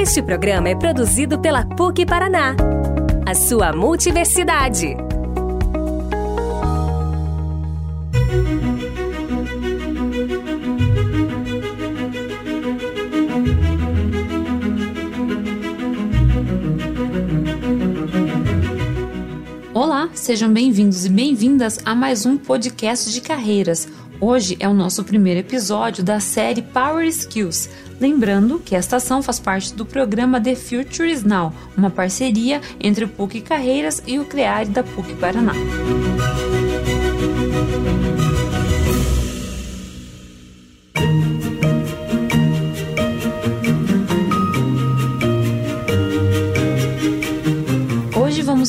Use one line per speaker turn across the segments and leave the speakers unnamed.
Este programa é produzido pela PUC Paraná, a sua multiversidade.
Sejam bem-vindos e bem-vindas a mais um podcast de carreiras. Hoje é o nosso primeiro episódio da série Power Skills. Lembrando que esta ação faz parte do programa The Future is Now, uma parceria entre o PUC Carreiras e o CREARE da PUC Paraná.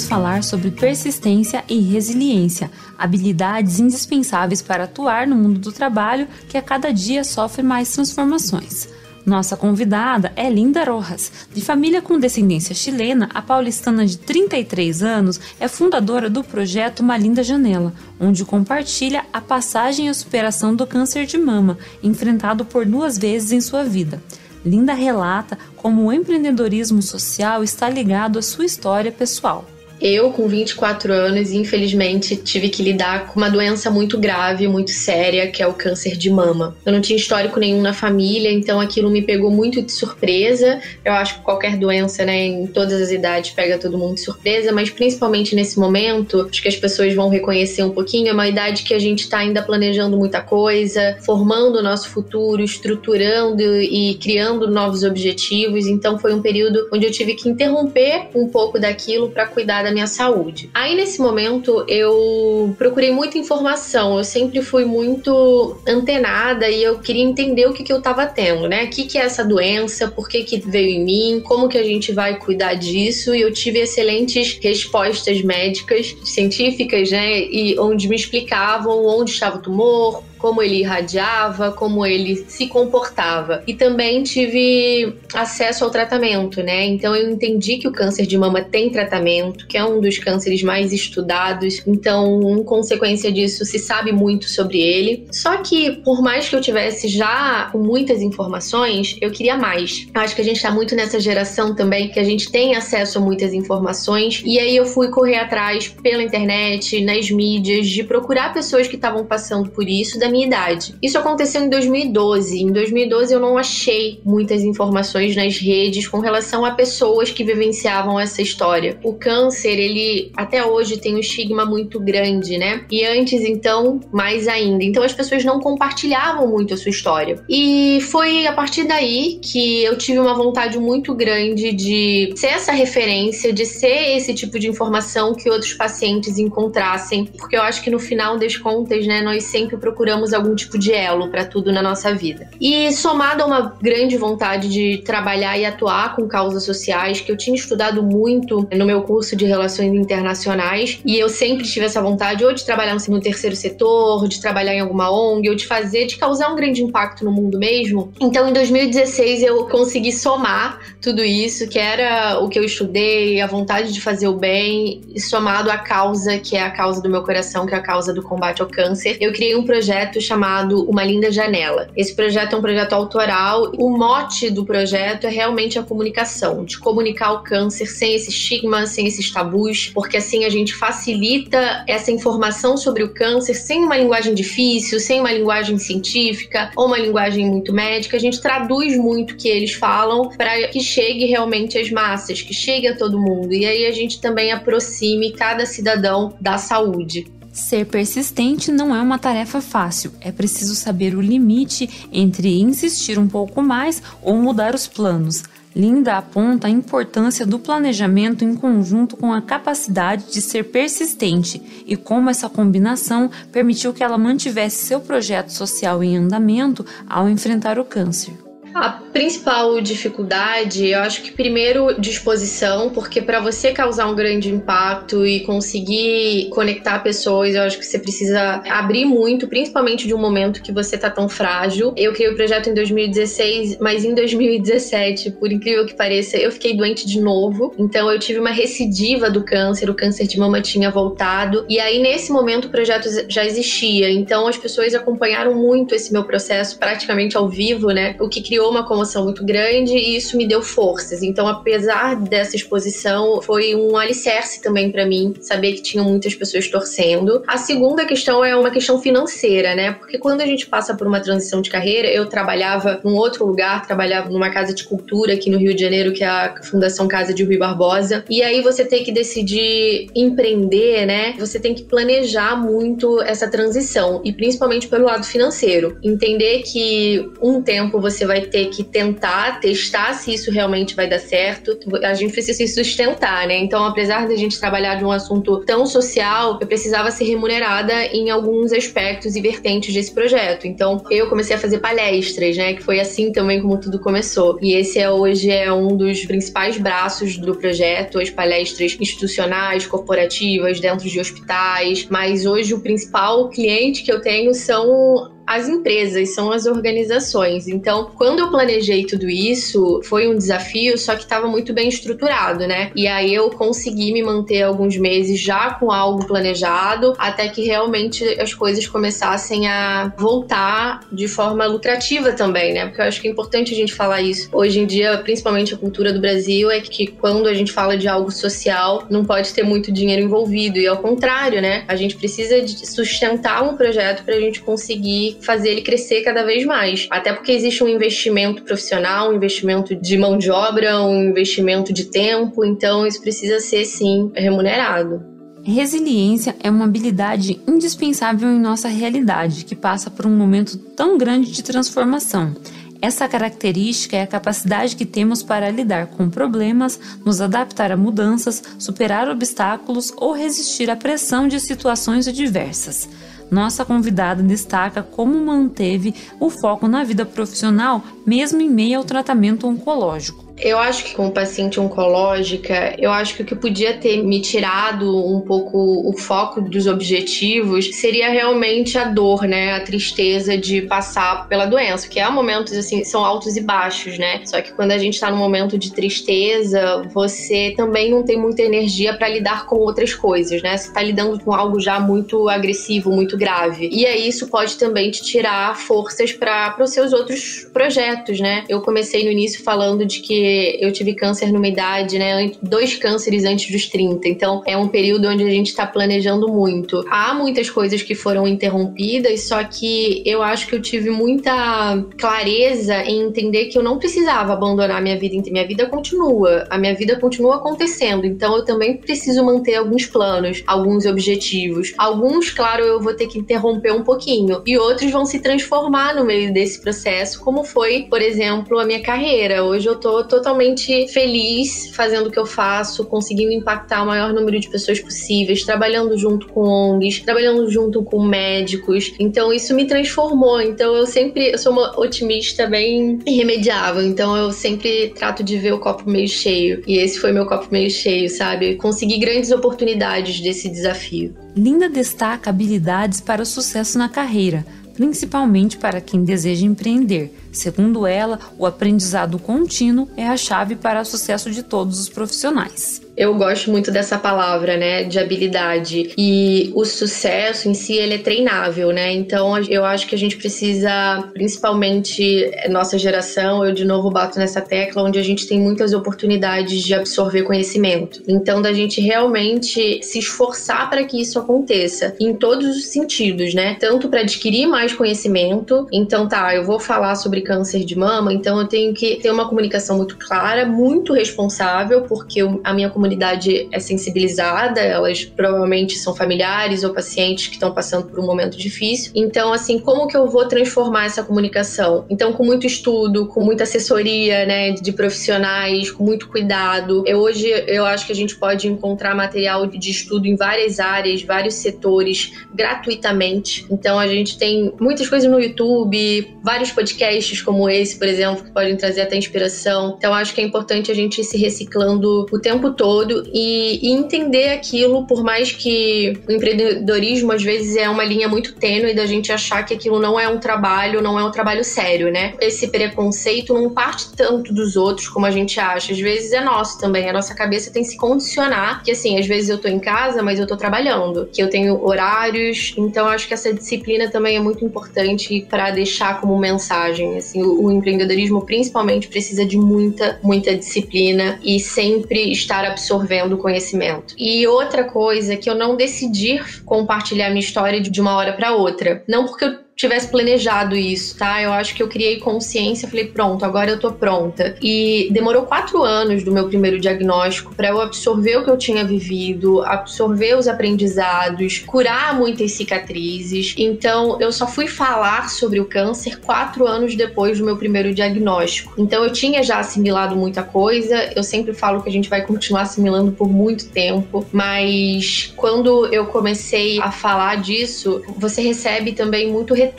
Vamos falar sobre persistência e resiliência, habilidades indispensáveis para atuar no mundo do trabalho que a cada dia sofre mais transformações. Nossa convidada é Linda Rojas. De família com descendência chilena, a paulistana de 33 anos é fundadora do projeto Uma Linda Janela, onde compartilha a passagem e superação do câncer de mama, enfrentado por duas vezes em sua vida. Linda relata como o empreendedorismo social está ligado à sua história pessoal.
Eu, com 24 anos, infelizmente tive que lidar com uma doença muito grave, muito séria, que é o câncer de mama. Eu não tinha histórico nenhum na família, então aquilo me pegou muito de surpresa. Eu acho que qualquer doença, né, em todas as idades, pega todo mundo de surpresa, mas principalmente nesse momento, acho que as pessoas vão reconhecer um pouquinho. É uma idade que a gente está ainda planejando muita coisa, formando o nosso futuro, estruturando e criando novos objetivos. Então foi um período onde eu tive que interromper um pouco daquilo para cuidar da minha saúde. Aí nesse momento eu procurei muita informação, eu sempre fui muito antenada e eu queria entender o que, que eu estava tendo, né? O que, que é essa doença, por que, que veio em mim, como que a gente vai cuidar disso e eu tive excelentes respostas médicas, científicas, né? E onde me explicavam onde estava o tumor, como ele irradiava, como ele se comportava. E também tive acesso ao tratamento, né? Então eu entendi que o câncer de mama tem tratamento, que é um dos cânceres mais estudados. Então, em consequência disso, se sabe muito sobre ele. Só que, por mais que eu tivesse já com muitas informações, eu queria mais. Acho que a gente tá muito nessa geração também que a gente tem acesso a muitas informações. E aí eu fui correr atrás pela internet, nas mídias, de procurar pessoas que estavam passando por isso, da minha idade. Isso aconteceu em 2012. Em 2012 eu não achei muitas informações nas redes com relação a pessoas que vivenciavam essa história. O câncer, ele até hoje tem um estigma muito grande, né? E antes então, mais ainda. Então as pessoas não compartilhavam muito a sua história. E foi a partir daí que eu tive uma vontade muito grande de ser essa referência, de ser esse tipo de informação que outros pacientes encontrassem, porque eu acho que no final das contas, né, nós sempre procuramos criamos algum tipo de elo para tudo na nossa vida. E somado a uma grande vontade de trabalhar e atuar com causas sociais, que eu tinha estudado muito no meu curso de Relações Internacionais, e eu sempre tive essa vontade ou de trabalhar no terceiro setor, de trabalhar em alguma ONG, ou de fazer, de causar um grande impacto no mundo mesmo. Então, em 2016, eu consegui somar tudo isso, que era o que eu estudei, a vontade de fazer o bem, somado à causa, que é a causa do meu coração, que é a causa do combate ao câncer. Eu criei um projeto projeto chamado Uma Linda Janela. Esse projeto é um projeto autoral. O mote do projeto é realmente a comunicação, de comunicar o câncer sem esse estigma, sem esses tabus, porque assim a gente facilita essa informação sobre o câncer sem uma linguagem difícil, sem uma linguagem científica ou uma linguagem muito médica. A gente traduz muito o que eles falam para que chegue realmente às massas, que chegue a todo mundo. E aí a gente também aproxime cada cidadão da saúde.
Ser persistente não é uma tarefa fácil, é preciso saber o limite entre insistir um pouco mais ou mudar os planos. Linda aponta a importância do planejamento em conjunto com a capacidade de ser persistente e como essa combinação permitiu que ela mantivesse seu projeto social em andamento ao enfrentar o câncer.
A principal dificuldade, eu acho que primeiro disposição, porque para você causar um grande impacto e conseguir conectar pessoas, eu acho que você precisa abrir muito, principalmente de um momento que você tá tão frágil. Eu criei o projeto em 2016, mas em 2017, por incrível que pareça, eu fiquei doente de novo. Então eu tive uma recidiva do câncer, o câncer de mama tinha voltado. E aí nesse momento o projeto já existia. Então as pessoas acompanharam muito esse meu processo praticamente ao vivo, né? O que criou criou uma comoção muito grande e isso me deu forças. Então, apesar dessa exposição, foi um alicerce também para mim saber que tinham muitas pessoas torcendo. A segunda questão é uma questão financeira, né? Porque quando a gente passa por uma transição de carreira, eu trabalhava num outro lugar, trabalhava numa casa de cultura aqui no Rio de Janeiro, que é a Fundação Casa de Rui Barbosa. E aí você tem que decidir empreender, né? Você tem que planejar muito essa transição e principalmente pelo lado financeiro. Entender que um tempo você vai ter que tentar testar se isso realmente vai dar certo. A gente precisa se sustentar, né? Então, apesar de a gente trabalhar de um assunto tão social, eu precisava ser remunerada em alguns aspectos e vertentes desse projeto. Então, eu comecei a fazer palestras, né? Que foi assim também como tudo começou. E esse é hoje é um dos principais braços do projeto, as palestras institucionais, corporativas, dentro de hospitais. Mas hoje o principal cliente que eu tenho são as empresas, são as organizações. Então, quando eu planejei tudo isso, foi um desafio, só que estava muito bem estruturado, né? E aí eu consegui me manter alguns meses já com algo planejado, até que realmente as coisas começassem a voltar de forma lucrativa também, né? Porque eu acho que é importante a gente falar isso. Hoje em dia, principalmente a cultura do Brasil, é que quando a gente fala de algo social, não pode ter muito dinheiro envolvido. E ao contrário, né? A gente precisa sustentar um projeto para a gente conseguir fazer ele crescer cada vez mais. Até porque existe um investimento profissional, um investimento de mão de obra, um investimento de tempo, então isso precisa ser sim remunerado.
Resiliência é uma habilidade indispensável em nossa realidade, que passa por um momento tão grande de transformação. Essa característica é a capacidade que temos para lidar com problemas, nos adaptar a mudanças, superar obstáculos ou resistir à pressão de situações adversas nossa convidada destaca como manteve o foco na vida profissional mesmo em meio ao tratamento oncológico.
Eu acho que com paciente oncológica, eu acho que o que podia ter me tirado um pouco o foco dos objetivos seria realmente a dor, né? A tristeza de passar pela doença, que há momentos assim, são altos e baixos, né? Só que quando a gente tá num momento de tristeza, você também não tem muita energia para lidar com outras coisas, né? Você tá lidando com algo já muito agressivo, muito grave. E aí isso pode também te tirar forças para os seus outros projetos, né? Eu comecei no início falando de que eu tive câncer numa idade, né? Dois cânceres antes dos 30. Então é um período onde a gente está planejando muito. Há muitas coisas que foram interrompidas, só que eu acho que eu tive muita clareza em entender que eu não precisava abandonar minha vida. Minha vida continua. A minha vida continua acontecendo. Então eu também preciso manter alguns planos, alguns objetivos. Alguns, claro, eu vou ter que interromper um pouquinho. E outros vão se transformar no meio desse processo, como foi, por exemplo, a minha carreira. Hoje eu tô totalmente feliz fazendo o que eu faço, conseguindo impactar o maior número de pessoas possíveis, trabalhando junto com ONGs, trabalhando junto com médicos. Então isso me transformou. Então eu sempre eu sou uma otimista bem irremediável. Então eu sempre trato de ver o copo meio cheio. E esse foi meu copo meio cheio, sabe? Consegui grandes oportunidades desse desafio.
Linda destaca habilidades para o sucesso na carreira principalmente para quem deseja empreender. Segundo ela, o aprendizado contínuo é a chave para o sucesso de todos os profissionais
eu gosto muito dessa palavra, né, de habilidade. E o sucesso em si, ele é treinável, né? Então, eu acho que a gente precisa, principalmente nossa geração, eu de novo bato nessa tecla, onde a gente tem muitas oportunidades de absorver conhecimento. Então, da gente realmente se esforçar para que isso aconteça, em todos os sentidos, né? Tanto para adquirir mais conhecimento. Então, tá, eu vou falar sobre câncer de mama, então eu tenho que ter uma comunicação muito clara, muito responsável, porque a minha comunidade é sensibilizada, elas provavelmente são familiares ou pacientes que estão passando por um momento difícil. Então, assim, como que eu vou transformar essa comunicação? Então, com muito estudo, com muita assessoria, né, de profissionais, com muito cuidado. Eu, hoje eu acho que a gente pode encontrar material de estudo em várias áreas, vários setores, gratuitamente. Então, a gente tem muitas coisas no YouTube, vários podcasts como esse, por exemplo, que podem trazer até inspiração. Então, acho que é importante a gente ir se reciclando o tempo todo todo e, e, entender aquilo, por mais que o empreendedorismo às vezes é uma linha muito tênue da gente achar que aquilo não é um trabalho, não é um trabalho sério, né? Esse preconceito não parte tanto dos outros como a gente acha, às vezes é nosso também. A nossa cabeça tem que se condicionar que assim, às vezes eu tô em casa, mas eu tô trabalhando, que eu tenho horários, então acho que essa disciplina também é muito importante para deixar como mensagem Assim, o, o empreendedorismo principalmente precisa de muita, muita disciplina e sempre estar absorvendo conhecimento. E outra coisa que eu não decidi compartilhar minha história de uma hora para outra, não porque eu tivesse planejado isso, tá? Eu acho que eu criei consciência, falei, pronto, agora eu tô pronta. E demorou quatro anos do meu primeiro diagnóstico para eu absorver o que eu tinha vivido, absorver os aprendizados, curar muitas cicatrizes. Então, eu só fui falar sobre o câncer quatro anos depois do meu primeiro diagnóstico. Então, eu tinha já assimilado muita coisa. Eu sempre falo que a gente vai continuar assimilando por muito tempo, mas quando eu comecei a falar disso, você recebe também muito retorno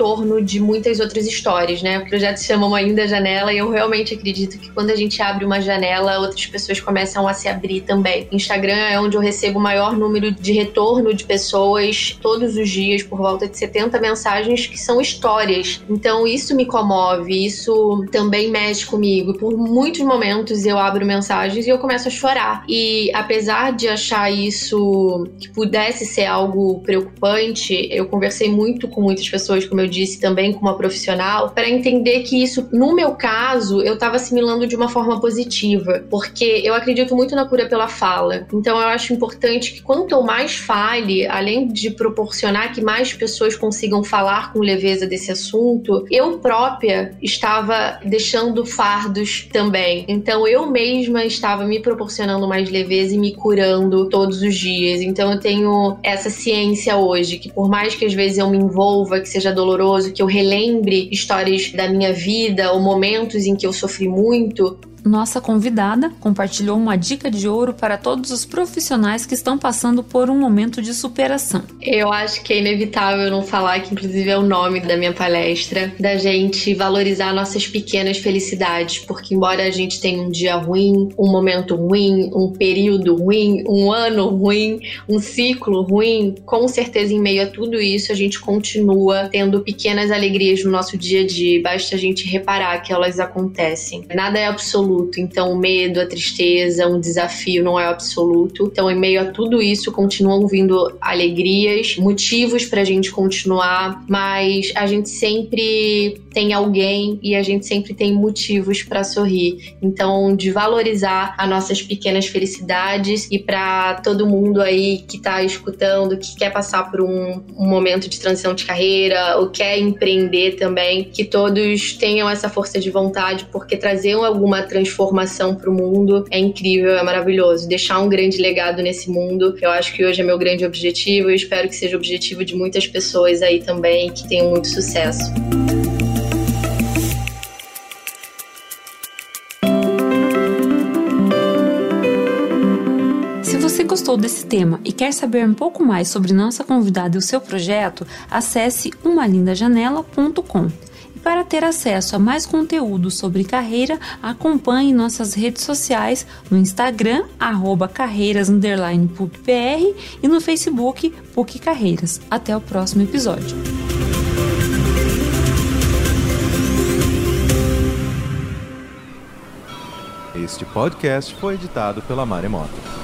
de muitas outras histórias, né? O projeto se chama Uma Linda Janela e eu realmente acredito que quando a gente abre uma janela, outras pessoas começam a se abrir também. Instagram é onde eu recebo o maior número de retorno de pessoas todos os dias, por volta de 70 mensagens que são histórias. Então isso me comove, isso também mexe comigo. Por muitos momentos eu abro mensagens e eu começo a chorar. E apesar de achar isso que pudesse ser algo preocupante, eu conversei muito com muitas pessoas como eu disse também, com uma profissional, para entender que isso, no meu caso, eu estava assimilando de uma forma positiva, porque eu acredito muito na cura pela fala. Então eu acho importante que quanto eu mais fale, além de proporcionar que mais pessoas consigam falar com leveza desse assunto, eu própria estava deixando fardos também. Então eu mesma estava me proporcionando mais leveza e me curando todos os dias. Então eu tenho essa ciência hoje que por mais que às vezes eu me envolva, que seja doloroso, que eu relembre histórias da minha vida ou momentos em que eu sofri muito,
nossa convidada compartilhou uma dica de ouro para todos os profissionais que estão passando por um momento de superação.
Eu acho que é inevitável não falar que, inclusive, é o nome da minha palestra, da gente valorizar nossas pequenas felicidades, porque, embora a gente tenha um dia ruim, um momento ruim, um período ruim, um ano ruim, um ciclo ruim, com certeza, em meio a tudo isso, a gente continua tendo pequenas alegrias no nosso dia a dia, basta a gente reparar que elas acontecem. Nada é absoluto absoluto. Então, o medo, a tristeza, um desafio não é absoluto. Então, em meio a tudo isso, continuam vindo alegrias, motivos para a gente continuar, mas a gente sempre tem alguém e a gente sempre tem motivos para sorrir. Então, de valorizar as nossas pequenas felicidades e para todo mundo aí que está escutando, que quer passar por um, um momento de transição de carreira ou quer empreender também, que todos tenham essa força de vontade, porque trazer alguma transição transformação para o mundo é incrível, é maravilhoso. Deixar um grande legado nesse mundo, eu acho que hoje é meu grande objetivo e espero que seja o objetivo de muitas pessoas aí também que tenham muito sucesso.
Se você gostou desse tema e quer saber um pouco mais sobre nossa convidada e o seu projeto, acesse umalindajanela.com. Para ter acesso a mais conteúdo sobre carreira, acompanhe nossas redes sociais no Instagram, arroba e no Facebook, PUC Carreiras. Até o próximo episódio.
Este podcast foi editado pela Maremoto.